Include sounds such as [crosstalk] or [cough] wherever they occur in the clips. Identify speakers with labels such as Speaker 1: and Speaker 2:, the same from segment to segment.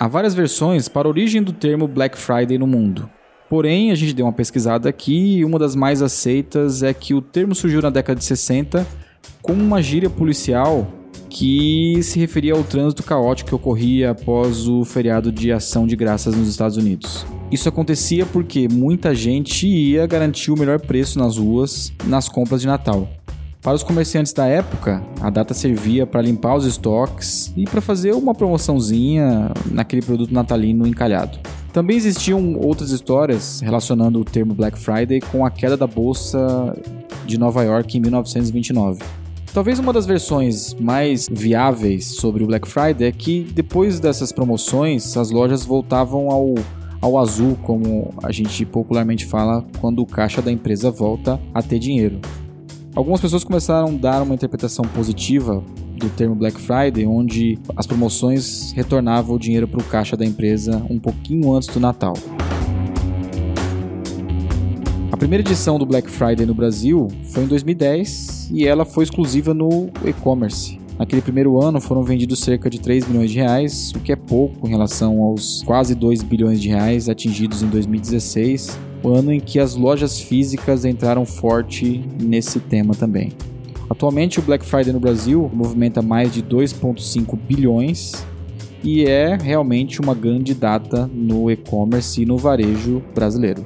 Speaker 1: Há várias versões para a origem do termo Black Friday no mundo. Porém, a gente deu uma pesquisada aqui e uma das mais aceitas é que o termo surgiu na década de 60 como uma gíria policial que se referia ao trânsito caótico que ocorria após o feriado de ação de graças nos Estados Unidos. Isso acontecia porque muita gente ia garantir o melhor preço nas ruas nas compras de Natal. Para os comerciantes da época, a data servia para limpar os estoques e para fazer uma promoçãozinha naquele produto natalino encalhado. Também existiam outras histórias relacionando o termo Black Friday com a queda da bolsa de Nova York em 1929. Talvez uma das versões mais viáveis sobre o Black Friday é que depois dessas promoções, as lojas voltavam ao, ao azul, como a gente popularmente fala, quando o caixa da empresa volta a ter dinheiro. Algumas pessoas começaram a dar uma interpretação positiva do termo Black Friday, onde as promoções retornavam o dinheiro para o caixa da empresa um pouquinho antes do Natal. A primeira edição do Black Friday no Brasil foi em 2010 e ela foi exclusiva no e-commerce. Naquele primeiro ano foram vendidos cerca de 3 milhões de reais, o que é pouco em relação aos quase 2 bilhões de reais atingidos em 2016 o ano em que as lojas físicas entraram forte nesse tema também. Atualmente, o Black Friday no Brasil movimenta mais de 2,5 bilhões e é realmente uma grande data no e-commerce e no varejo brasileiro.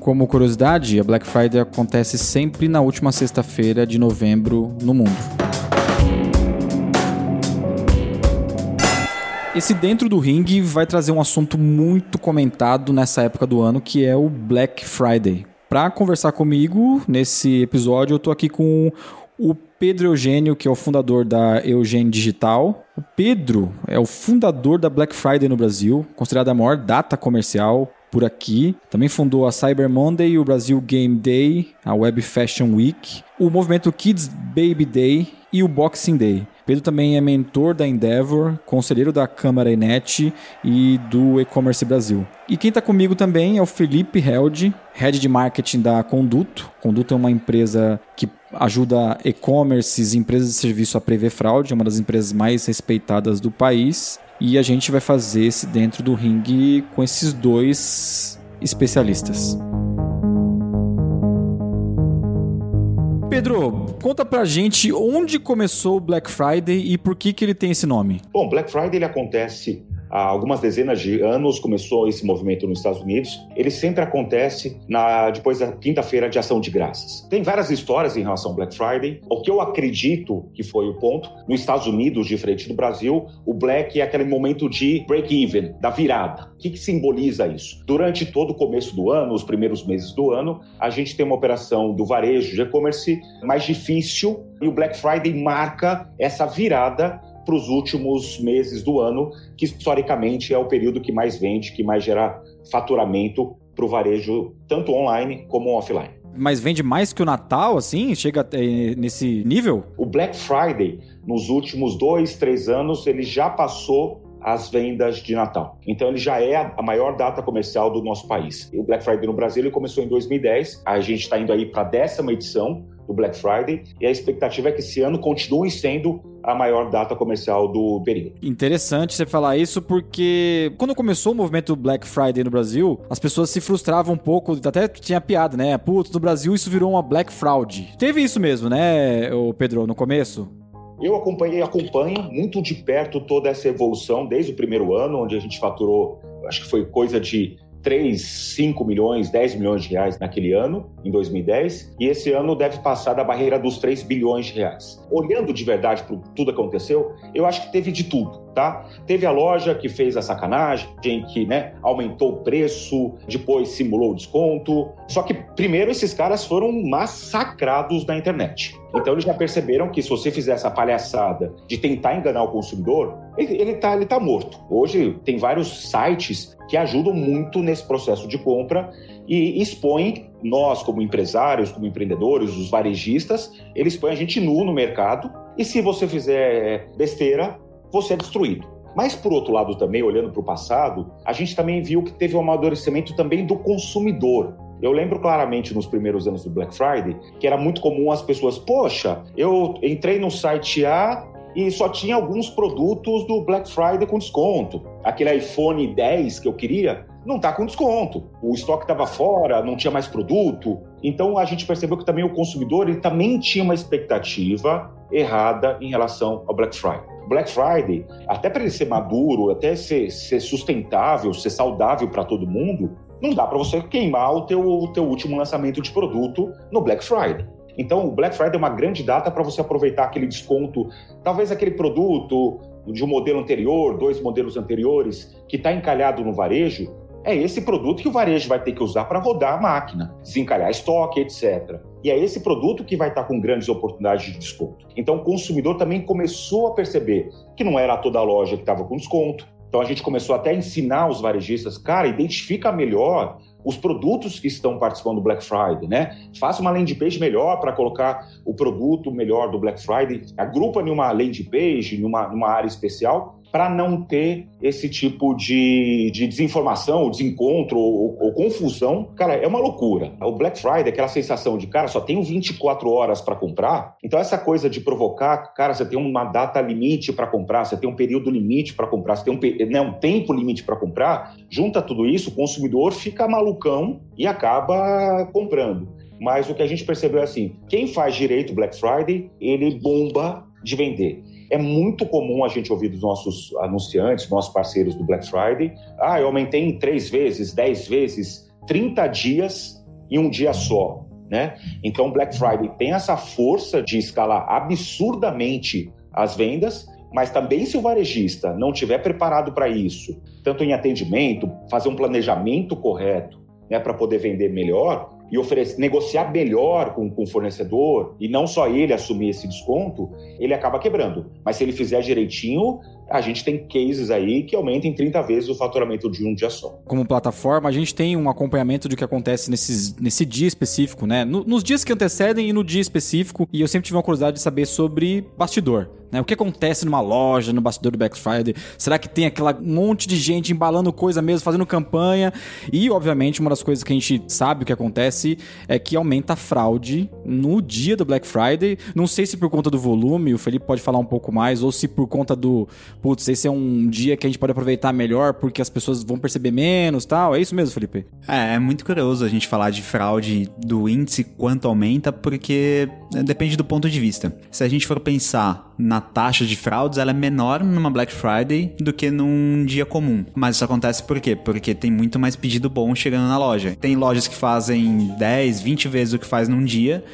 Speaker 1: Como curiosidade, a Black Friday acontece sempre na última sexta-feira de novembro no mundo. Esse dentro do ringue vai trazer um assunto muito comentado nessa época do ano, que é o Black Friday. Para conversar comigo nesse episódio, eu tô aqui com o Pedro Eugênio, que é o fundador da Eugênio Digital. O Pedro é o fundador da Black Friday no Brasil, considerada a maior data comercial por aqui. Também fundou a Cyber Monday, o Brasil Game Day, a Web Fashion Week, o movimento Kids Baby Day e o Boxing Day. Pedro também é mentor da Endeavor, conselheiro da Câmara Enet e do E-Commerce Brasil. E quem está comigo também é o Felipe Held, Head de Marketing da Conduto. Conduto é uma empresa que ajuda e-commerces e empresas de serviço a prever fraude, é uma das empresas mais respeitadas do país. E a gente vai fazer esse dentro do ringue com esses dois especialistas. Pedro, conta pra gente onde começou o Black Friday e por que, que ele tem esse nome.
Speaker 2: Bom, Black Friday ele acontece há algumas dezenas de anos começou esse movimento nos Estados Unidos. Ele sempre acontece na depois da quinta-feira de ação de graças. Tem várias histórias em relação ao Black Friday. O que eu acredito que foi o ponto, nos Estados Unidos, diferente do Brasil, o Black é aquele momento de break-even, da virada. O que, que simboliza isso? Durante todo o começo do ano, os primeiros meses do ano, a gente tem uma operação do varejo de e-commerce mais difícil e o Black Friday marca essa virada para os últimos meses do ano, que historicamente é o período que mais vende, que mais gera faturamento para o varejo, tanto online como offline.
Speaker 1: Mas vende mais que o Natal, assim? Chega nesse nível?
Speaker 2: O Black Friday, nos últimos dois, três anos, ele já passou as vendas de Natal. Então ele já é a maior data comercial do nosso país. O Black Friday no Brasil ele começou em 2010, a gente está indo aí para a décima edição do Black Friday e a expectativa é que esse ano continue sendo a maior data comercial do período.
Speaker 1: Interessante você falar isso porque quando começou o movimento Black Friday no Brasil, as pessoas se frustravam um pouco, até tinha piada, né? Putz, no Brasil isso virou uma Black Fraud. Teve isso mesmo, né, o Pedro, no começo?
Speaker 2: Eu acompanhei, acompanho muito de perto toda essa evolução desde o primeiro ano, onde a gente faturou, acho que foi coisa de 3, 5 milhões, 10 milhões de reais naquele ano, em 2010, e esse ano deve passar da barreira dos 3 bilhões de reais. Olhando de verdade para tudo que aconteceu, eu acho que teve de tudo, tá? Teve a loja que fez a sacanagem, que né, aumentou o preço, depois simulou o desconto. Só que primeiro esses caras foram massacrados na internet. Então eles já perceberam que se você fizer essa palhaçada de tentar enganar o consumidor, ele, ele, tá, ele tá morto. Hoje tem vários sites que ajudam muito nesse processo de compra e expõem nós, como empresários, como empreendedores, os varejistas, eles põem a gente nu no mercado e se você fizer besteira, você é destruído. Mas, por outro lado, também, olhando para o passado, a gente também viu que teve um amadurecimento também do consumidor. Eu lembro claramente nos primeiros anos do Black Friday que era muito comum as pessoas, poxa, eu entrei no site A e só tinha alguns produtos do Black Friday com desconto. Aquele iPhone 10 que eu queria não está com desconto. O estoque estava fora, não tinha mais produto. Então a gente percebeu que também o consumidor ele também tinha uma expectativa errada em relação ao Black Friday. Black Friday, até para ele ser maduro, até ser, ser sustentável, ser saudável para todo mundo, não dá para você queimar o teu, o teu último lançamento de produto no Black Friday. Então, o Black Friday é uma grande data para você aproveitar aquele desconto, talvez aquele produto de um modelo anterior, dois modelos anteriores, que está encalhado no varejo, é esse produto que o varejo vai ter que usar para rodar a máquina, desencalhar estoque, etc. E é esse produto que vai estar tá com grandes oportunidades de desconto. Então, o consumidor também começou a perceber que não era toda a loja que estava com desconto. Então, a gente começou até a ensinar os varejistas, cara, identifica melhor os produtos que estão participando do Black Friday, né? Faça uma landing page melhor para colocar o produto melhor do Black Friday, agrupa em uma landing page, numa, numa área especial para não ter esse tipo de, de desinformação, desencontro ou, ou, confusão. Cara, é uma loucura. O Black Friday, aquela sensação de, cara, só tenho 24 horas para comprar. Então, essa coisa de provocar, cara, você tem uma data limite para comprar, você tem um período limite para comprar, você tem um, né, um tempo limite para comprar, junta tudo isso, o consumidor fica malucão e acaba comprando. Mas o que a gente percebeu é assim: quem faz direito Black Friday, ele bomba de vender. É muito comum a gente ouvir dos nossos anunciantes, nossos parceiros do Black Friday, ah, eu aumentei em três vezes, dez vezes, 30 dias em um dia só. Né? Então, Black Friday tem essa força de escalar absurdamente as vendas, mas também se o varejista não tiver preparado para isso, tanto em atendimento, fazer um planejamento correto né, para poder vender melhor, e oferecer, negociar melhor com, com o fornecedor e não só ele assumir esse desconto, ele acaba quebrando. Mas se ele fizer direitinho, a gente tem cases aí que aumentam em 30 vezes o faturamento de um dia só.
Speaker 1: Como plataforma, a gente tem um acompanhamento do que acontece nesses, nesse dia específico, né? No, nos dias que antecedem e no dia específico, e eu sempre tive uma curiosidade de saber sobre bastidor. Né? O que acontece numa loja, no bastidor do Black Friday? Será que tem aquela monte de gente embalando coisa mesmo, fazendo campanha? E, obviamente, uma das coisas que a gente sabe o que acontece é que aumenta a fraude no dia do Black Friday. Não sei se por conta do volume, o Felipe pode falar um pouco mais, ou se por conta do, putz, esse é um dia que a gente pode aproveitar melhor porque as pessoas vão perceber menos tal. É isso mesmo, Felipe?
Speaker 3: É, é muito curioso a gente falar de fraude do índice quanto aumenta, porque né, depende do ponto de vista. Se a gente for pensar na taxa de fraudes, ela é menor numa Black Friday do que num dia comum. Mas isso acontece por quê? Porque tem muito mais pedido bom chegando na loja. Tem lojas que fazem 10, 20 vezes o que faz num dia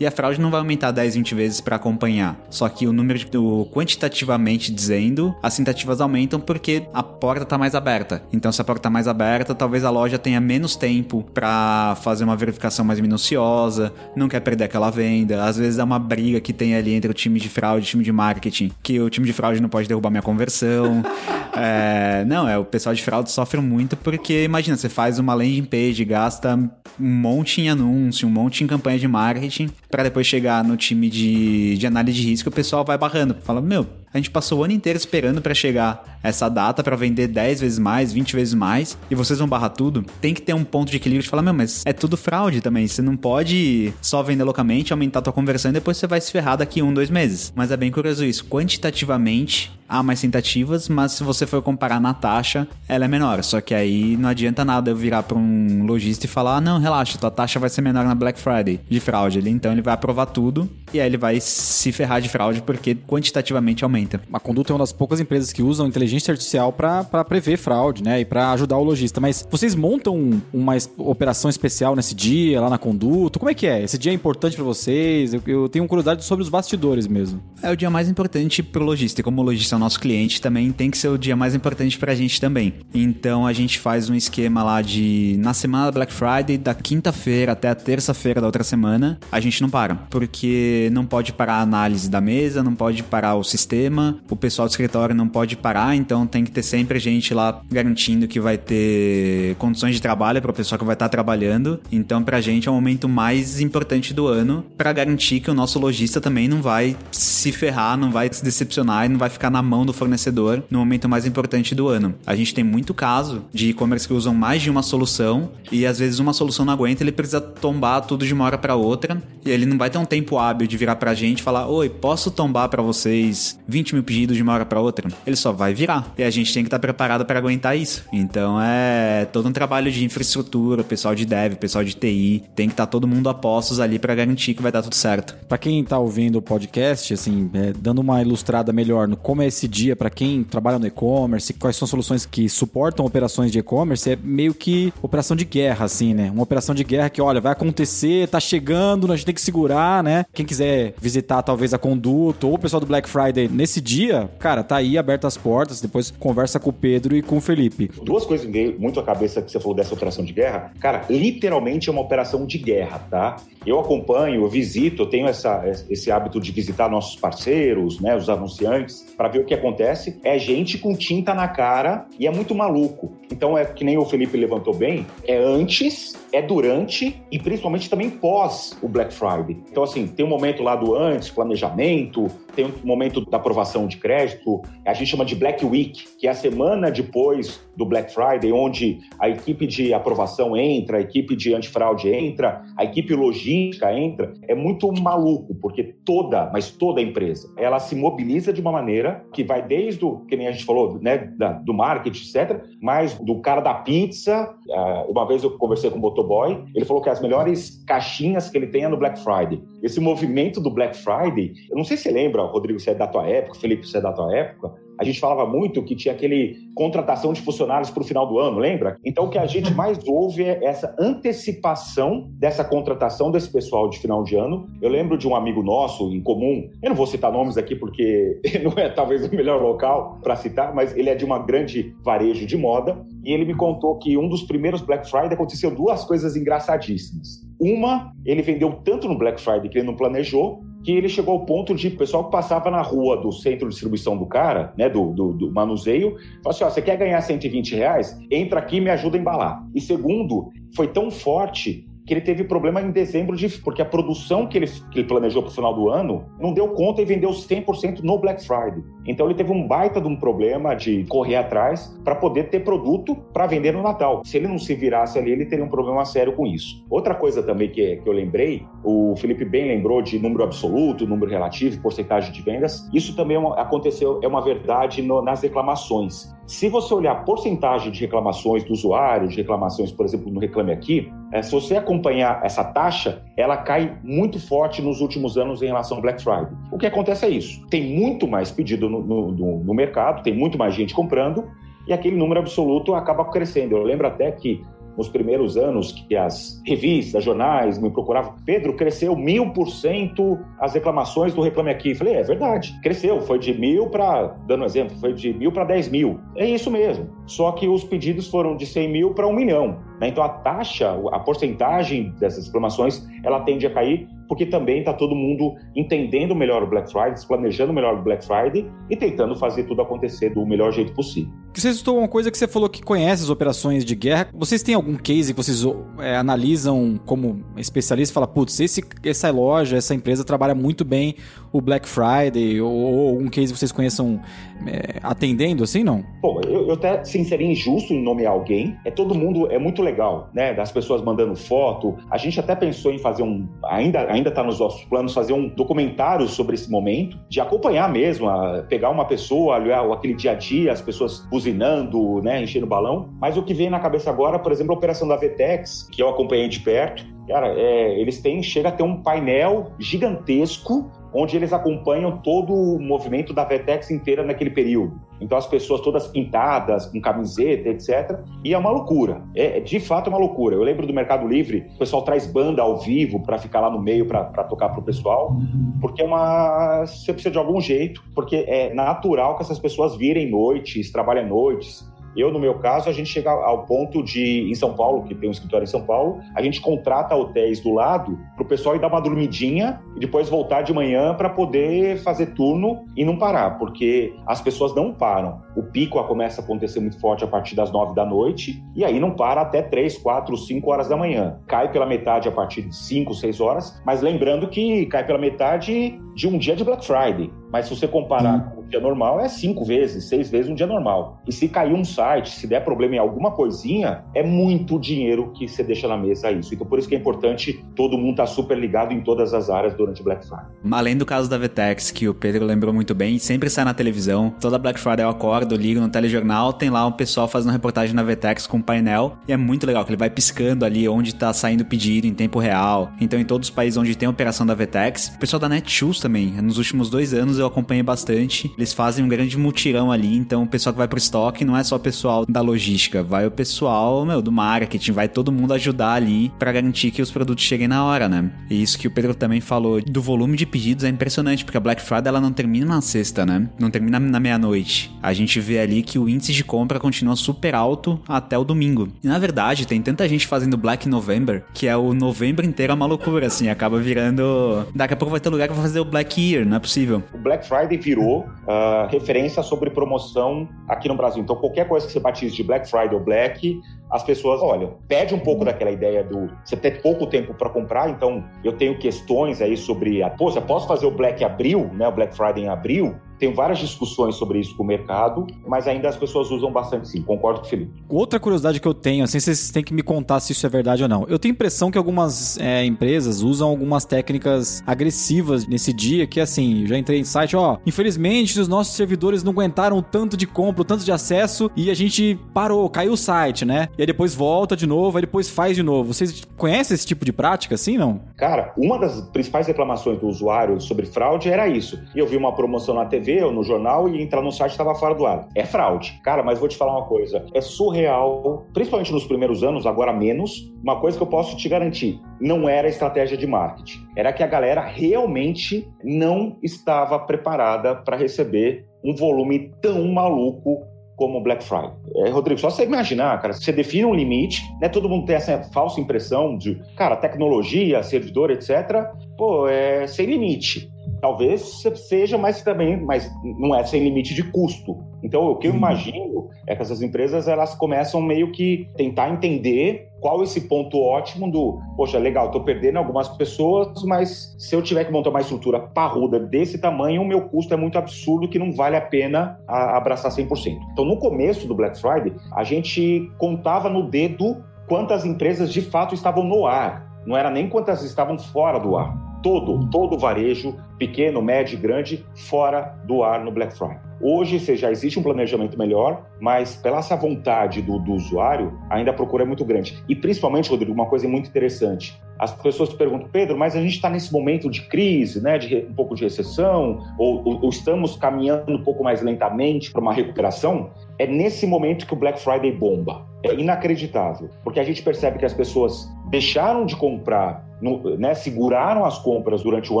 Speaker 3: e a fraude não vai aumentar 10, 20 vezes para acompanhar. Só que o número de, o, quantitativamente dizendo, as tentativas aumentam porque a porta tá mais aberta. Então, se a porta tá mais aberta, talvez a loja tenha menos tempo para fazer uma verificação mais minuciosa, não quer perder aquela venda. Às vezes é uma briga que tem ali entre o time de fraude e o time de marketing, que o time de fraude não pode derrubar minha conversão. [laughs] é, não, é o pessoal de fraude sofre muito porque imagina, você faz uma landing page, gasta um monte em anúncio, um monte em campanha de marketing, para depois chegar no time de, de análise de risco, o pessoal vai barrando, fala, meu, a gente passou o ano inteiro esperando para chegar essa data para vender 10 vezes mais, 20 vezes mais, e vocês vão barrar tudo. Tem que ter um ponto de equilíbrio de falar, meu, mas é tudo fraude também. Você não pode só vender loucamente, aumentar a tua conversão e depois você vai se ferrar daqui um, dois meses. Mas é bem curioso isso. Quantitativamente, há mais tentativas, mas se você for comparar na taxa, ela é menor. Só que aí não adianta nada eu virar para um lojista e falar: ah, não, relaxa, tua taxa vai ser menor na Black Friday de fraude. Ele, então ele vai aprovar tudo e aí ele vai se ferrar de fraude porque quantitativamente aumenta.
Speaker 1: A Conduta é uma das poucas empresas que usam inteligência artificial para prever fraude, né? E para ajudar o lojista. Mas vocês montam uma operação especial nesse dia, lá na Conduta? Como é que é? Esse dia é importante para vocês? Eu, eu, tenho curiosidade sobre os bastidores mesmo.
Speaker 3: É o dia mais importante pro lojista. E como o lojista é o nosso cliente, também tem que ser o dia mais importante pra gente também. Então a gente faz um esquema lá de na semana Black Friday, da quinta-feira até a terça-feira da outra semana, a gente não para. Porque não pode parar a análise da mesa, não pode parar o sistema, o pessoal do escritório não pode parar, então tem que ter sempre gente lá garantindo que vai ter condições de trabalho para o pessoal que vai estar trabalhando. Então, para a gente é o momento mais importante do ano para garantir que o nosso lojista também não vai se ferrar, não vai se decepcionar e não vai ficar na mão do fornecedor no momento mais importante do ano. A gente tem muito caso de e-commerce que usam mais de uma solução e às vezes uma solução não aguenta, ele precisa tombar tudo de uma hora para outra e ele não vai ter um tempo hábil de virar pra gente e falar: Oi, posso tombar para vocês 20 mil pedidos de uma hora para outra, ele só vai virar. E a gente tem que estar tá preparado para aguentar isso. Então é todo um trabalho de infraestrutura, pessoal de dev, pessoal de TI, tem que estar tá todo mundo a postos ali para garantir que vai dar tudo certo.
Speaker 1: Para quem tá ouvindo o podcast, assim, é, dando uma ilustrada melhor no como é esse dia para quem trabalha no e-commerce, quais são soluções que suportam operações de e-commerce, é meio que operação de guerra, assim, né? Uma operação de guerra que, olha, vai acontecer, tá chegando, a gente tem que segurar, né? Quem quiser visitar talvez a Conduto ou o pessoal do Black Friday nesse dia, cara, tá aí aberto as portas, depois conversa com o Pedro e com o Felipe.
Speaker 2: Duas coisas me veio muito à cabeça que você falou dessa operação de guerra. Cara, literalmente é uma operação de guerra, tá? Eu acompanho, eu visito, eu tenho essa, esse hábito de visitar nossos parceiros, né, os anunciantes, para ver o que acontece. É gente com tinta na cara e é muito maluco. Então é que nem o Felipe levantou bem, é antes, é durante e principalmente também pós o Black Friday. Então assim, tem um momento lá do antes, planejamento, tem um momento da aprovação de crédito, a gente chama de Black Week, que é a semana depois do Black Friday, onde a equipe de aprovação entra, a equipe de antifraude entra, a equipe logística entra. É muito maluco, porque toda, mas toda empresa, ela se mobiliza de uma maneira que vai desde o, que nem a gente falou, né, da, do marketing, etc., mas do cara da pizza. Uh, uma vez eu conversei com o motoboy, ele falou que as melhores caixinhas que ele tem é no Black Friday. Esse movimento do Black Friday, eu não sei se você lembra, Rodrigo, se é da tua época, Felipe, se é da tua época, a gente falava muito que tinha aquele contratação de funcionários para o final do ano, lembra? Então, o que a gente mais ouve é essa antecipação dessa contratação desse pessoal de final de ano. Eu lembro de um amigo nosso em comum, eu não vou citar nomes aqui porque [laughs] não é talvez o melhor local para citar, mas ele é de uma grande varejo de moda e ele me contou que um dos primeiros Black Friday aconteceu duas coisas engraçadíssimas. Uma, ele vendeu tanto no Black Friday que ele não planejou, que ele chegou ao ponto de o pessoal que passava na rua do centro de distribuição do cara, né, do, do, do manuseio, falou assim: ó, você quer ganhar 120 reais? Entra aqui e me ajuda a embalar. E segundo, foi tão forte que ele teve problema em dezembro, de, porque a produção que ele, que ele planejou para o final do ano não deu conta e vendeu 100% no Black Friday. Então ele teve um baita de um problema de correr atrás para poder ter produto para vender no Natal. Se ele não se virasse ali, ele teria um problema sério com isso. Outra coisa também que, que eu lembrei, o Felipe bem lembrou de número absoluto, número relativo, porcentagem de vendas. Isso também é aconteceu, é uma verdade no, nas reclamações. Se você olhar a porcentagem de reclamações do usuário, de reclamações, por exemplo, no Reclame Aqui, é, se você acompanhar essa taxa, ela cai muito forte nos últimos anos em relação ao Black Friday. O que acontece é isso: tem muito mais pedido no, no, no mercado, tem muito mais gente comprando, e aquele número absoluto acaba crescendo. Eu lembro até que nos primeiros anos que as revistas, jornais me procuravam. Pedro, cresceu mil por cento as reclamações do Reclame Aqui. Falei, é verdade, cresceu, foi de mil para, dando um exemplo, foi de mil para dez mil. É isso mesmo. Só que os pedidos foram de 100 mil para um milhão. Né? Então a taxa, a porcentagem dessas reclamações, ela tende a cair porque também está todo mundo entendendo melhor o Black Friday, planejando melhor o Black Friday e tentando fazer tudo acontecer do melhor jeito possível.
Speaker 1: Você citou uma coisa que você falou que conhece as operações de guerra. Vocês têm algum case que vocês é, analisam como especialista e falam, putz, esse, essa loja, essa empresa trabalha muito bem o Black Friday ou, algum case que vocês conheçam é, atendendo assim, não?
Speaker 2: Bom, eu, eu até sim seria injusto em nomear alguém. É todo mundo, é muito legal, né? Das pessoas mandando foto. A gente até pensou em fazer um, ainda ainda está nos nossos planos fazer um documentário sobre esse momento, de acompanhar mesmo, a, pegar uma pessoa, olhar aquele dia a dia, as pessoas buzinando, né, enchendo balão. Mas o que vem na cabeça agora, por exemplo, a operação da Vetex, que eu acompanhei de perto, cara, é, eles têm, chega a ter um painel gigantesco onde eles acompanham todo o movimento da Vetex inteira naquele período. Então as pessoas todas pintadas, com camiseta, etc. E é uma loucura. É, é de fato uma loucura. Eu lembro do Mercado Livre, o pessoal traz banda ao vivo para ficar lá no meio para tocar para o pessoal, porque é uma você precisa de algum jeito, porque é natural que essas pessoas virem noites, trabalhem noites, eu, no meu caso, a gente chega ao ponto de, em São Paulo, que tem um escritório em São Paulo, a gente contrata hotéis do lado para o pessoal ir dar uma dormidinha e depois voltar de manhã para poder fazer turno e não parar, porque as pessoas não param. O pico começa a acontecer muito forte a partir das nove da noite e aí não para até três, quatro, cinco horas da manhã. Cai pela metade a partir de cinco, seis horas, mas lembrando que cai pela metade de um dia de Black Friday. Mas se você comparar com dia normal é cinco vezes, seis vezes um dia normal. E se cair um site, se der problema em alguma coisinha, é muito dinheiro que você deixa na mesa isso. Então por isso que é importante todo mundo estar tá super ligado em todas as áreas durante Black Friday.
Speaker 3: Além do caso da Vetex, que o Pedro lembrou muito bem, sempre sai na televisão. Toda Black Friday eu acordo, ligo no telejornal, tem lá um pessoal fazendo reportagem na Vetex com um painel. E é muito legal, que ele vai piscando ali onde tá saindo pedido em tempo real. Então em todos os países onde tem operação da Vetex, o pessoal da Netshoes também. Nos últimos dois anos eu acompanhei bastante. Eles fazem um grande mutirão ali, então o pessoal que vai pro estoque não é só o pessoal da logística, vai o pessoal, meu, do marketing, vai todo mundo ajudar ali para garantir que os produtos cheguem na hora, né? E isso que o Pedro também falou do volume de pedidos é impressionante, porque a Black Friday ela não termina na sexta, né? Não termina na meia-noite. A gente vê ali que o índice de compra continua super alto até o domingo. E na verdade, tem tanta gente fazendo Black November que é o novembro inteiro uma loucura, assim, acaba virando. Daqui a pouco vai ter lugar pra fazer o Black Year, não é possível.
Speaker 2: O Black Friday virou uh, referência sobre promoção aqui no Brasil. Então, qualquer coisa que você batize de Black Friday ou Black, as pessoas, olha, pede um pouco daquela ideia do você ter pouco tempo para comprar. Então, eu tenho questões aí sobre, a, pô, você posso fazer o Black Abril, né, o Black Friday em abril? Tenho várias discussões sobre isso com o mercado, mas ainda as pessoas usam bastante sim. Concordo com o Felipe.
Speaker 1: Outra curiosidade que eu tenho, assim, vocês têm que me contar se isso é verdade ou não. Eu tenho a impressão que algumas é, empresas usam algumas técnicas agressivas nesse dia, que assim, já entrei em site, ó, infelizmente os nossos servidores não aguentaram o tanto de compra, o tanto de acesso, e a gente parou, caiu o site, né? E aí depois volta de novo, aí depois faz de novo. Vocês conhecem esse tipo de prática, assim, não?
Speaker 2: Cara, uma das principais reclamações do usuário sobre fraude era isso. E eu vi uma promoção na TV Ou no jornal e entrar no site estava fora do ar. É fraude. Cara, mas vou te falar uma coisa. É surreal, principalmente nos primeiros anos, agora menos. Uma coisa que eu posso te garantir: não era estratégia de marketing. Era que a galera realmente não estava preparada para receber um volume tão maluco como o Black Friday. É, Rodrigo, só você imaginar, cara, você define um limite, né? Todo mundo tem essa falsa impressão de, cara, tecnologia, servidor, etc. Pô, é sem limite. Talvez seja, mas também, mas não é sem limite de custo. Então, o que eu uhum. imagino é que essas empresas elas começam meio que tentar entender qual esse ponto ótimo do, poxa, legal, estou perdendo algumas pessoas, mas se eu tiver que montar uma estrutura parruda desse tamanho, o meu custo é muito absurdo que não vale a pena abraçar 100%. Então, no começo do Black Friday, a gente contava no dedo quantas empresas de fato estavam no ar. Não era nem quantas estavam fora do ar todo, todo o varejo, pequeno, médio e grande, fora do ar no Black Friday. Hoje já existe um planejamento melhor, mas pela essa vontade do, do usuário, ainda a procura é muito grande. E principalmente, Rodrigo, uma coisa muito interessante. As pessoas perguntam, Pedro, mas a gente está nesse momento de crise, né, de um pouco de recessão, ou, ou, ou estamos caminhando um pouco mais lentamente para uma recuperação? É nesse momento que o Black Friday bomba. É inacreditável, porque a gente percebe que as pessoas deixaram de comprar né, seguraram as compras durante o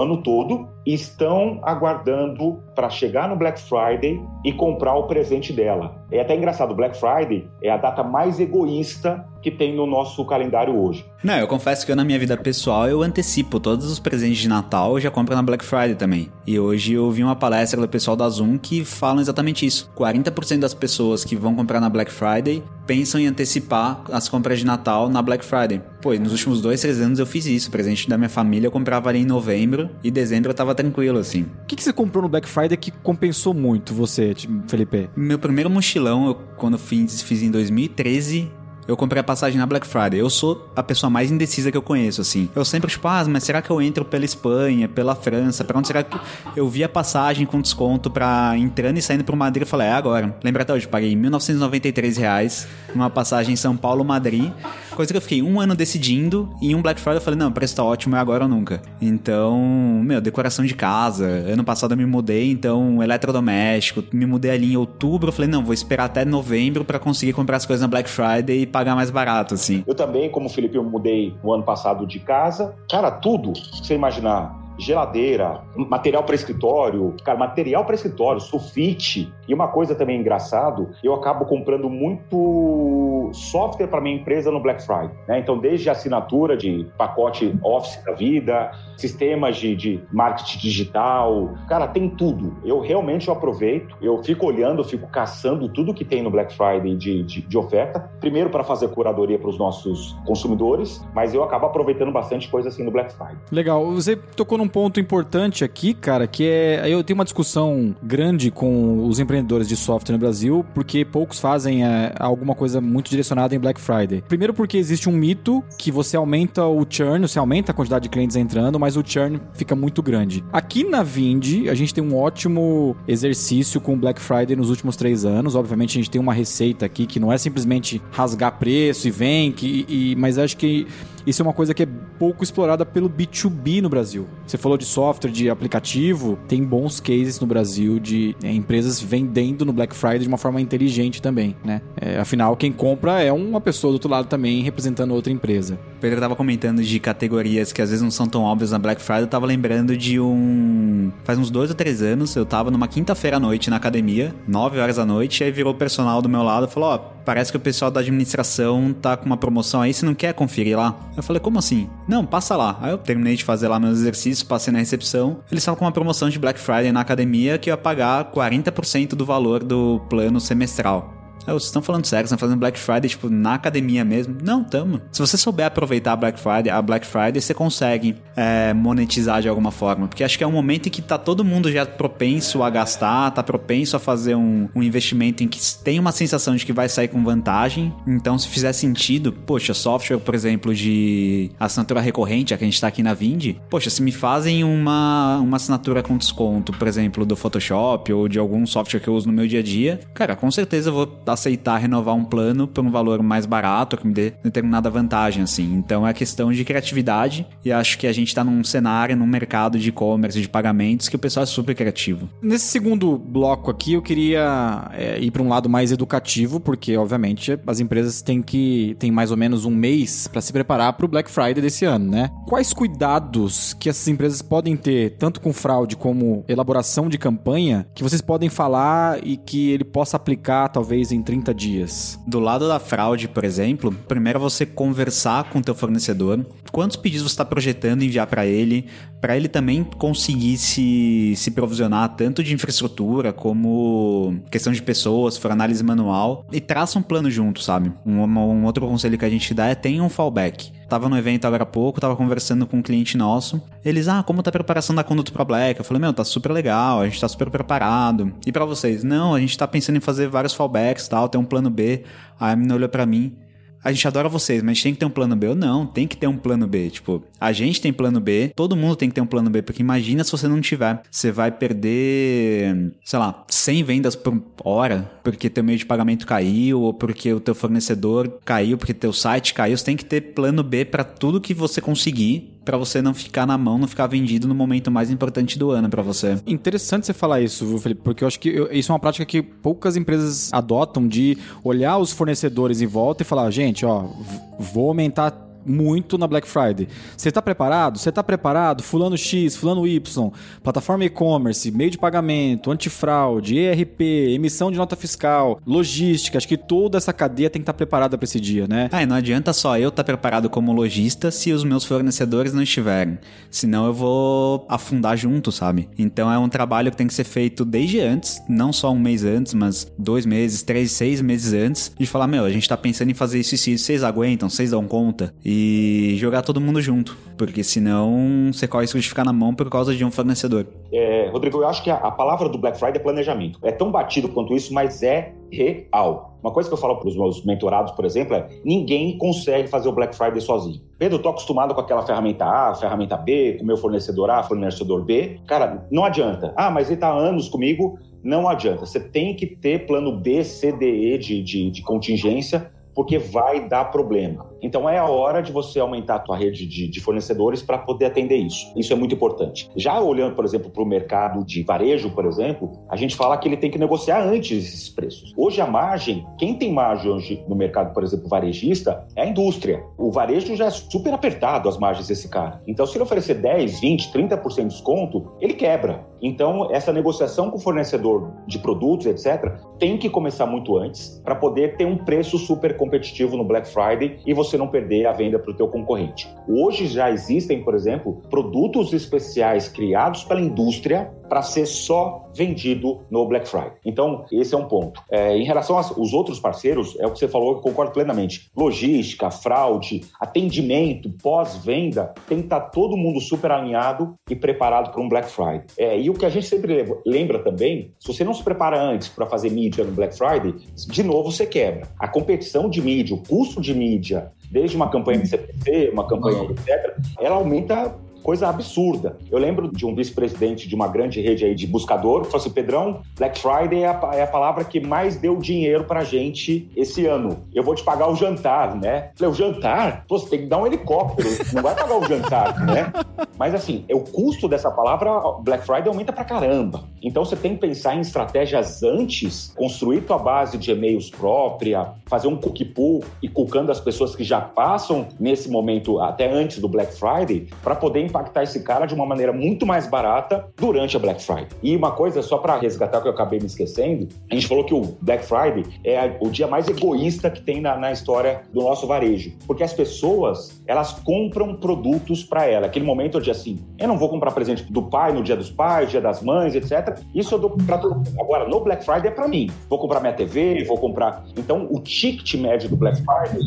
Speaker 2: ano todo estão aguardando para chegar no Black Friday e comprar o presente dela. É até engraçado, Black Friday é a data mais egoísta que tem no nosso calendário hoje.
Speaker 3: Não, eu confesso que eu, na minha vida pessoal eu antecipo todos os presentes de Natal, eu já compro na Black Friday também. E hoje eu vi uma palestra do pessoal da Zoom que falam exatamente isso. 40% das pessoas que vão comprar na Black Friday pensam em antecipar as compras de Natal na Black Friday. Pô, nos últimos dois, três anos eu fiz isso. presente da minha família eu comprava ali em novembro e dezembro eu tava tranquilo, assim.
Speaker 1: O que, que você comprou no Black Friday que compensou muito você, Felipe?
Speaker 3: Meu primeiro mochilão, eu, quando fiz, fiz em 2013, eu comprei a passagem na Black Friday. Eu sou a pessoa mais indecisa que eu conheço, assim. Eu sempre, tipo, ah, mas será que eu entro pela Espanha, pela França? Pra onde será que. Eu vi a passagem com desconto pra entrando e saindo pro Madrid. Eu falei, é agora. Lembra até hoje, paguei 1.993 reais numa passagem em São Paulo-Madrid. Coisa que eu fiquei um ano decidindo e um Black Friday eu falei, não, preço tá ótimo, é agora ou nunca. Então, meu, decoração de casa. Ano passado eu me mudei, então, eletrodoméstico. Me mudei ali em outubro. Eu falei, não, vou esperar até novembro para conseguir comprar as coisas na Black Friday pagar mais barato, assim.
Speaker 2: Eu também, como o Felipe, eu mudei no ano passado de casa. Cara, tudo, você imaginar, geladeira, material para escritório, cara, material para escritório, sulfite. E uma coisa também engraçado, eu acabo comprando muito software para minha empresa no Black Friday. Né? Então, desde assinatura de pacote Office da vida, sistemas de, de marketing digital, cara, tem tudo. Eu realmente eu aproveito, eu fico olhando, eu fico caçando tudo que tem no Black Friday de, de, de oferta. Primeiro para fazer curadoria para os nossos consumidores, mas eu acabo aproveitando bastante coisa assim no Black Friday.
Speaker 1: Legal. Você tocou num ponto importante aqui, cara, que é. Eu tenho uma discussão grande com os empreendedores de software no Brasil, porque poucos fazem é, alguma coisa muito direcionada em Black Friday. Primeiro, porque existe um mito que você aumenta o churn, você aumenta a quantidade de clientes entrando, mas o churn fica muito grande. Aqui na Vind, a gente tem um ótimo exercício com Black Friday nos últimos três anos. Obviamente, a gente tem uma receita aqui que não é simplesmente rasgar preço e vem, que, e, mas acho que isso é uma coisa que é pouco explorada pelo B2B no Brasil. Você falou de software, de aplicativo, tem bons cases no Brasil de é, empresas vendendo no Black Friday de uma forma inteligente também, né? É, afinal, quem compra é uma pessoa do outro lado também representando outra empresa.
Speaker 3: O Pedro estava comentando de categorias que às vezes não são tão óbvias na Black Friday. Eu tava lembrando de um. Faz uns dois ou três anos, eu tava numa quinta-feira à noite na academia, nove horas da noite, e aí virou o personal do meu lado e falou: Ó, oh, parece que o pessoal da administração tá com uma promoção aí, você não quer conferir lá? Eu falei, como assim? Não, passa lá. Aí eu terminei de fazer lá meus exercícios, passei na recepção. Eles estavam com uma promoção de Black Friday na academia que ia pagar 40% do valor do plano semestral. Ah, vocês estão falando sério, vocês estão fazendo Black Friday, tipo, na academia mesmo? Não, tamo. Se você souber aproveitar a Black Friday, a Black Friday, você consegue é, monetizar de alguma forma. Porque acho que é um momento em que tá todo mundo já propenso a gastar, tá propenso a fazer um, um investimento em que tem uma sensação de que vai sair com vantagem. Então, se fizer sentido, poxa, software, por exemplo, de assinatura recorrente, a que a gente tá aqui na Vind, poxa, se me fazem uma, uma assinatura com desconto, por exemplo, do Photoshop ou de algum software que eu uso no meu dia a dia, cara, com certeza eu vou aceitar renovar um plano por um valor mais barato, que me dê determinada vantagem, assim. Então é questão de criatividade e acho que a gente tá num cenário, num mercado de e-commerce, de pagamentos, que o pessoal é super criativo.
Speaker 1: Nesse segundo bloco aqui, eu queria é, ir para um lado mais educativo, porque, obviamente, as empresas têm que tem mais ou menos um mês para se preparar para o Black Friday desse ano, né? Quais cuidados que essas empresas podem ter, tanto com fraude como elaboração de campanha, que vocês podem falar e que ele possa aplicar, talvez, em em 30 dias.
Speaker 3: Do lado da fraude, por exemplo, primeiro é você conversar com o teu fornecedor, quantos pedidos você está projetando enviar para ele, para ele também conseguir se, se provisionar tanto de infraestrutura como questão de pessoas, for análise manual, e traça um plano junto, sabe? Um, um outro conselho que a gente dá é tenha um fallback. Tava no evento agora há pouco, tava conversando com um cliente nosso. Eles, ah, como tá a preparação da conduta pro Black? Eu falei, meu, tá super legal, a gente tá super preparado. E para vocês? Não, a gente tá pensando em fazer vários fallbacks tal, tem um plano B. Aí a menina olhou pra mim a gente adora vocês, mas a gente tem que ter um plano B. ou não, tem que ter um plano B. Tipo, a gente tem plano B, todo mundo tem que ter um plano B, porque imagina se você não tiver. Você vai perder, sei lá, 100 vendas por hora, porque teu meio de pagamento caiu, ou porque o teu fornecedor caiu, porque teu site caiu. Você tem que ter plano B para tudo que você conseguir para você não ficar na mão, não ficar vendido no momento mais importante do ano para você.
Speaker 1: Interessante você falar isso, Felipe, porque eu acho que eu, isso é uma prática que poucas empresas adotam de olhar os fornecedores em volta e falar, gente, ó, vou aumentar muito na Black Friday. Você está preparado? Você está preparado? Fulano X, Fulano Y, plataforma e-commerce, meio de pagamento, antifraude, ERP, emissão de nota fiscal, logística. Acho que toda essa cadeia tem que estar tá preparada para esse dia, né?
Speaker 3: Ah, e não adianta só eu estar tá preparado como lojista se os meus fornecedores não estiverem. Senão eu vou afundar junto, sabe? Então é um trabalho que tem que ser feito desde antes, não só um mês antes, mas dois meses, três, seis meses antes, de falar, meu, a gente está pensando em fazer isso e isso, vocês aguentam, vocês dão conta jogar todo mundo junto, porque senão você corre risco de ficar na mão por causa de um fornecedor.
Speaker 2: É, Rodrigo, eu acho que a, a, palavra do Black Friday é planejamento. É tão batido quanto isso, mas é real. Uma coisa que eu falo para os meus mentorados, por exemplo, é ninguém consegue fazer o Black Friday sozinho. Pedro, tô acostumado com aquela ferramenta A, ferramenta B, com o meu fornecedor A, fornecedor B. Cara, não adianta. Ah, mas ele está há anos comigo. Não adianta. Você tem que ter plano B, C, D, E de, de, de contingência, porque vai dar problema. Então é a hora de você aumentar a tua rede de, de fornecedores para poder atender isso. Isso é muito importante. Já olhando, por exemplo, para o mercado de varejo, por exemplo, a gente fala que ele tem que negociar antes esses preços. Hoje a margem, quem tem margem hoje no mercado, por exemplo, varejista, é a indústria. O varejo já é super apertado as margens desse cara. Então, se ele oferecer 10, 20, 30% de desconto, ele quebra. Então, essa negociação com o fornecedor de produtos, etc., tem que começar muito antes para poder ter um preço super competitivo no Black Friday e você não perder a venda para o teu concorrente. Hoje já existem, por exemplo, produtos especiais criados pela indústria para ser só vendido no Black Friday. Então, esse é um ponto. É, em relação aos outros parceiros, é o que você falou, eu concordo plenamente. Logística, fraude, atendimento, pós-venda, tem que estar tá todo mundo super alinhado e preparado para um Black Friday. É, e o que a gente sempre lembra também, se você não se prepara antes para fazer mídia no Black Friday, de novo você quebra. A competição de mídia, o custo de mídia, desde uma campanha de CPC, uma campanha, etc., ela aumenta coisa absurda. Eu lembro de um vice-presidente de uma grande rede aí de buscador que falou assim: Pedrão, Black Friday é a, é a palavra que mais deu dinheiro pra gente esse ano. Eu vou te pagar o jantar, né? falei, o jantar? Pô, você tem que dar um helicóptero, não vai pagar o jantar, [laughs] né? Mas assim, é o custo dessa palavra, Black Friday aumenta pra caramba. Então você tem que pensar em estratégias antes, construir tua base de e-mails própria, fazer um cookie pool e cucando as pessoas que já passam nesse momento, até antes do Black Friday, para poder impactar esse cara de uma maneira muito mais barata durante a Black Friday. E uma coisa, só para resgatar o que eu acabei me esquecendo, a gente falou que o Black Friday é o dia mais egoísta que tem na, na história do nosso varejo. Porque as pessoas, elas compram produtos para ela. Aquele momento onde assim, eu não vou comprar presente do pai no dia dos pais, dia das mães, etc. Isso eu dou para todo mundo. Agora, no Black Friday é para mim. Vou comprar minha TV, vou comprar. Então, o ticket médio do Black Friday,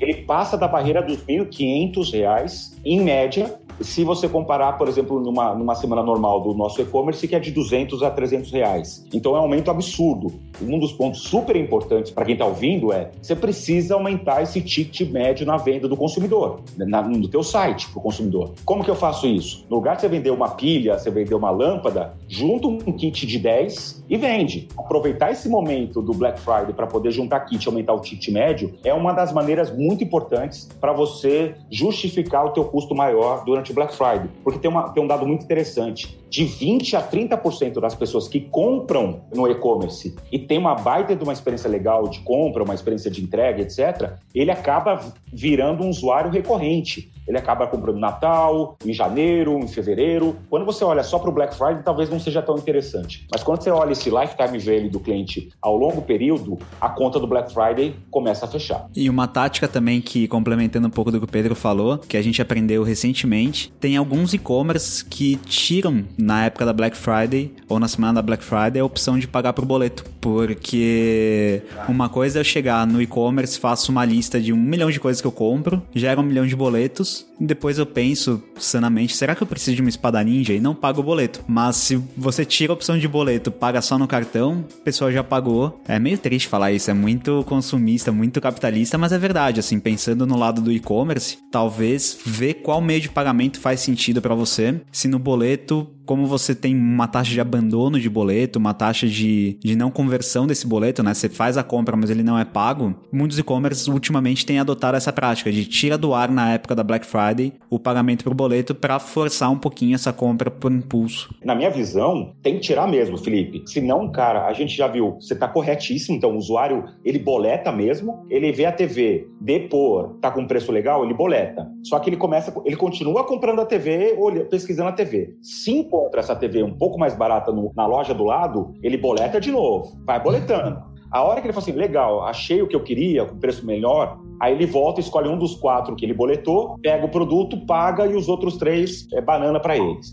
Speaker 2: ele passa da barreira dos R$ 1.500, em média, se você comparar, por exemplo, numa, numa semana normal do nosso e-commerce, que é de 200 a 300 reais. Então é um aumento absurdo. Um dos pontos super importantes para quem está ouvindo é você precisa aumentar esse ticket médio na venda do consumidor, na, no teu site para o consumidor. Como que eu faço isso? No lugar de você vender uma pilha, você vender uma lâmpada, junta um kit de 10 e vende. Aproveitar esse momento do Black Friday para poder juntar kit e aumentar o ticket médio é uma das maneiras muito importantes para você justificar o teu custo maior durante o Black Friday. Porque tem, uma, tem um dado muito interessante. De 20 a 30% das pessoas que compram no e-commerce e tem uma baita de uma experiência legal de compra, uma experiência de entrega, etc., ele acaba virando um usuário recorrente ele acaba comprando Natal, em janeiro, em fevereiro. Quando você olha só para o Black Friday, talvez não seja tão interessante. Mas quando você olha esse lifetime value do cliente ao longo período, a conta do Black Friday começa a fechar.
Speaker 3: E uma tática também que, complementando um pouco do que o Pedro falou, que a gente aprendeu recentemente, tem alguns e-commerce que tiram na época da Black Friday ou na semana da Black Friday a opção de pagar por boleto. Porque uma coisa é eu chegar no e-commerce, faço uma lista de um milhão de coisas que eu compro, gero um milhão de boletos depois eu penso sanamente, será que eu preciso de uma espada ninja e não pago o boleto? Mas se você tira a opção de boleto, paga só no cartão, o pessoal já pagou. É meio triste falar isso, é muito consumista, muito capitalista, mas é verdade, assim, pensando no lado do e-commerce, talvez ver qual meio de pagamento faz sentido para você. Se no boleto como você tem uma taxa de abandono de boleto, uma taxa de, de não conversão desse boleto, né? Você faz a compra, mas ele não é pago. Muitos e-commerces ultimamente têm adotado essa prática de tira do ar na época da Black Friday o pagamento por boleto para forçar um pouquinho essa compra por impulso.
Speaker 2: Na minha visão, tem que tirar mesmo, Felipe. Se não, cara, a gente já viu, você tá corretíssimo. Então, o usuário, ele boleta mesmo, ele vê a TV, depor, tá com preço legal, ele boleta. Só que ele começa, ele continua comprando a TV, olha, pesquisando a TV. Sim encontra essa TV um pouco mais barata no, na loja do lado, ele boleta de novo, vai boletando. A hora que ele fala assim, legal, achei o que eu queria, com preço melhor, aí ele volta, escolhe um dos quatro que ele boletou, pega o produto, paga e os outros três é banana para eles.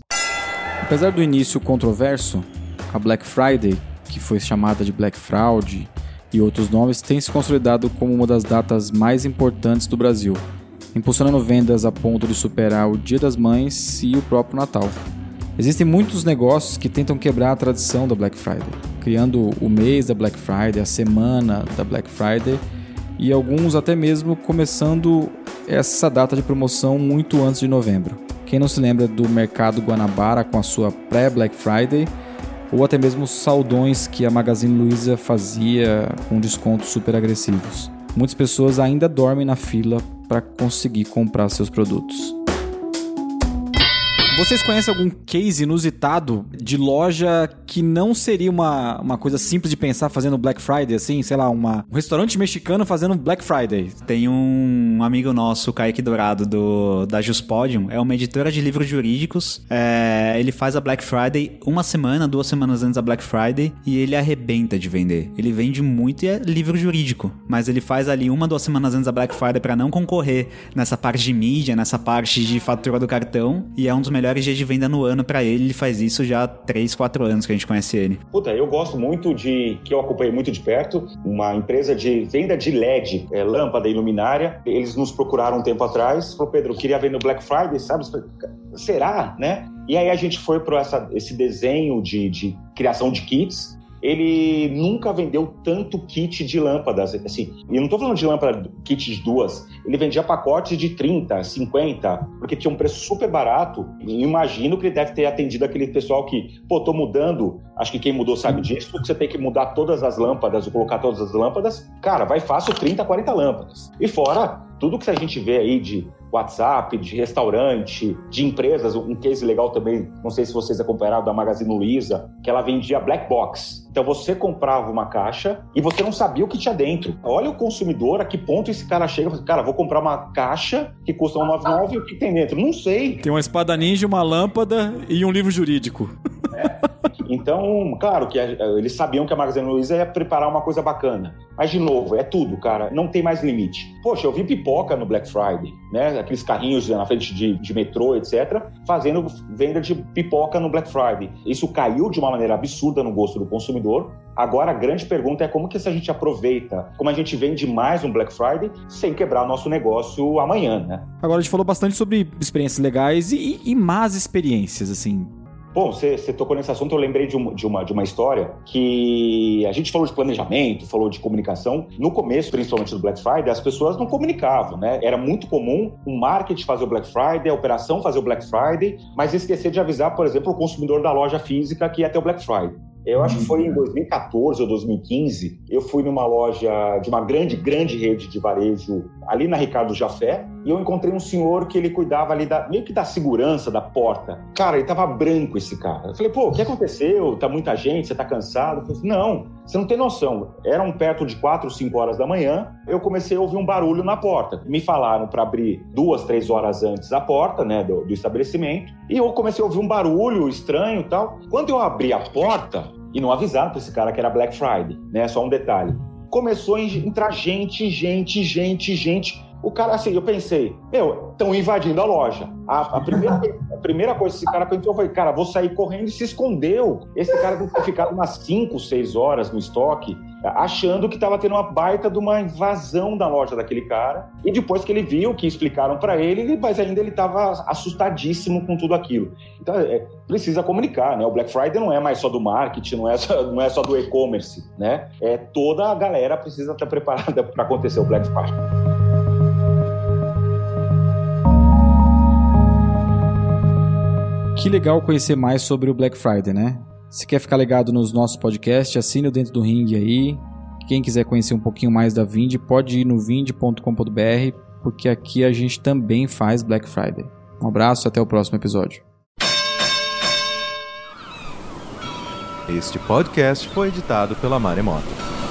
Speaker 1: Apesar do início controverso, a Black Friday, que foi chamada de Black Fraud e outros nomes, tem se consolidado como uma das datas mais importantes do Brasil, impulsionando vendas a ponto de superar o Dia das Mães e o próprio Natal. Existem muitos negócios que tentam quebrar a tradição da Black Friday, criando o mês da Black Friday, a semana da Black Friday e alguns até mesmo começando essa data de promoção muito antes de novembro. Quem não se lembra do Mercado Guanabara com a sua pré-Black Friday ou até mesmo os saldões que a Magazine Luiza fazia com descontos super agressivos. Muitas pessoas ainda dormem na fila para conseguir comprar seus produtos. Vocês conhecem algum case inusitado de loja que não seria uma, uma coisa simples de pensar fazendo Black Friday, assim? Sei lá, uma, um restaurante mexicano fazendo Black Friday.
Speaker 3: Tem um amigo nosso, Kaique Dourado, do, da Juspodium, é uma editora de livros jurídicos. É, ele faz a Black Friday uma semana, duas semanas antes da Black Friday e ele arrebenta de vender. Ele vende muito e é livro jurídico, mas ele faz ali uma, duas semanas antes da Black Friday para não concorrer nessa parte de mídia, nessa parte de fatura do cartão e é um dos melhores melhores dias de venda no ano para ele. Ele faz isso já há 3, 4 anos que a gente conhece ele.
Speaker 2: Puta, eu gosto muito de, que eu acompanhei muito de perto, uma empresa de venda de LED, é, lâmpada e luminária. Eles nos procuraram um tempo atrás, falou, Pedro, queria ver no Black Friday, sabe? Será, né? E aí a gente foi para esse desenho de, de criação de kits ele nunca vendeu tanto kit de lâmpadas. Assim, e não estou falando de lâmpada kit de duas, ele vendia pacotes de 30, 50, porque tinha um preço super barato. E imagino que ele deve ter atendido aquele pessoal que, pô, tô mudando, acho que quem mudou sabe disso, que você tem que mudar todas as lâmpadas, ou colocar todas as lâmpadas. Cara, vai fácil 30, 40 lâmpadas. E fora tudo que a gente vê aí de WhatsApp, de restaurante, de empresas, um case legal também, não sei se vocês acompanharam, da Magazine Luiza, que ela vendia black box. Então você comprava uma caixa e você não sabia o que tinha dentro. Olha o consumidor, a que ponto esse cara chega e fala, cara, vou comprar uma caixa que custa 199 e o que tem dentro? Não sei.
Speaker 1: Tem uma espada ninja, uma lâmpada e um livro jurídico.
Speaker 2: É. Então, claro que eles sabiam que a Magazine Luiza ia preparar uma coisa bacana. Mas, de novo, é tudo, cara. Não tem mais limite. Poxa, eu vi pipoca no Black Friday, né? Aqueles carrinhos na frente de, de metrô, etc., fazendo venda de pipoca no Black Friday. Isso caiu de uma maneira absurda no gosto do consumidor. Agora, a grande pergunta é como que a gente aproveita, como a gente vende mais um Black Friday sem quebrar nosso negócio amanhã, né?
Speaker 1: Agora, a gente falou bastante sobre experiências legais e, e más experiências, assim.
Speaker 2: Bom, você, você, tocou nesse assunto, eu lembrei de uma, de, uma, de uma história que a gente falou de planejamento, falou de comunicação. No começo, principalmente do Black Friday, as pessoas não comunicavam, né? Era muito comum o marketing fazer o Black Friday, a operação fazer o Black Friday, mas esquecer de avisar, por exemplo, o consumidor da loja física que ia ter o Black Friday. Eu acho que foi em 2014 ou 2015, eu fui numa loja de uma grande, grande rede de varejo ali na Ricardo Jafé, e eu encontrei um senhor que ele cuidava ali da, meio que da segurança da porta. Cara, ele tava branco esse cara. Eu falei, pô, o que aconteceu? Tá muita gente, você tá cansado? Eu falei, não, você não tem noção. Eram perto de 4 ou 5 horas da manhã, eu comecei a ouvir um barulho na porta. Me falaram para abrir duas, três horas antes a porta, né, do, do estabelecimento, e eu comecei a ouvir um barulho estranho e tal. Quando eu abri a porta, e não avisaram para esse cara que era Black Friday, né? Só um detalhe. Começou a entrar gente, gente, gente, gente. O cara, assim, eu pensei, meu, estão invadindo a loja. A, a, primeira, a primeira coisa que esse cara pensou foi, cara, vou sair correndo e se escondeu. Esse cara deve ter ficado umas 5, 6 horas no estoque, achando que estava tendo uma baita de uma invasão da loja daquele cara. E depois que ele viu, que explicaram para ele, mas ainda ele estava assustadíssimo com tudo aquilo. Então, é, precisa comunicar, né? O Black Friday não é mais só do marketing, não é só, não é só do e-commerce, né? É toda a galera precisa estar preparada para acontecer o Black Friday.
Speaker 1: Que legal conhecer mais sobre o Black Friday, né? Se quer ficar ligado nos nossos podcasts, assine o Dentro do Ring aí. Quem quiser conhecer um pouquinho mais da Vind, pode ir no vind.com.br, porque aqui a gente também faz Black Friday. Um abraço, até o próximo episódio.
Speaker 4: Este podcast foi editado pela Maremoto.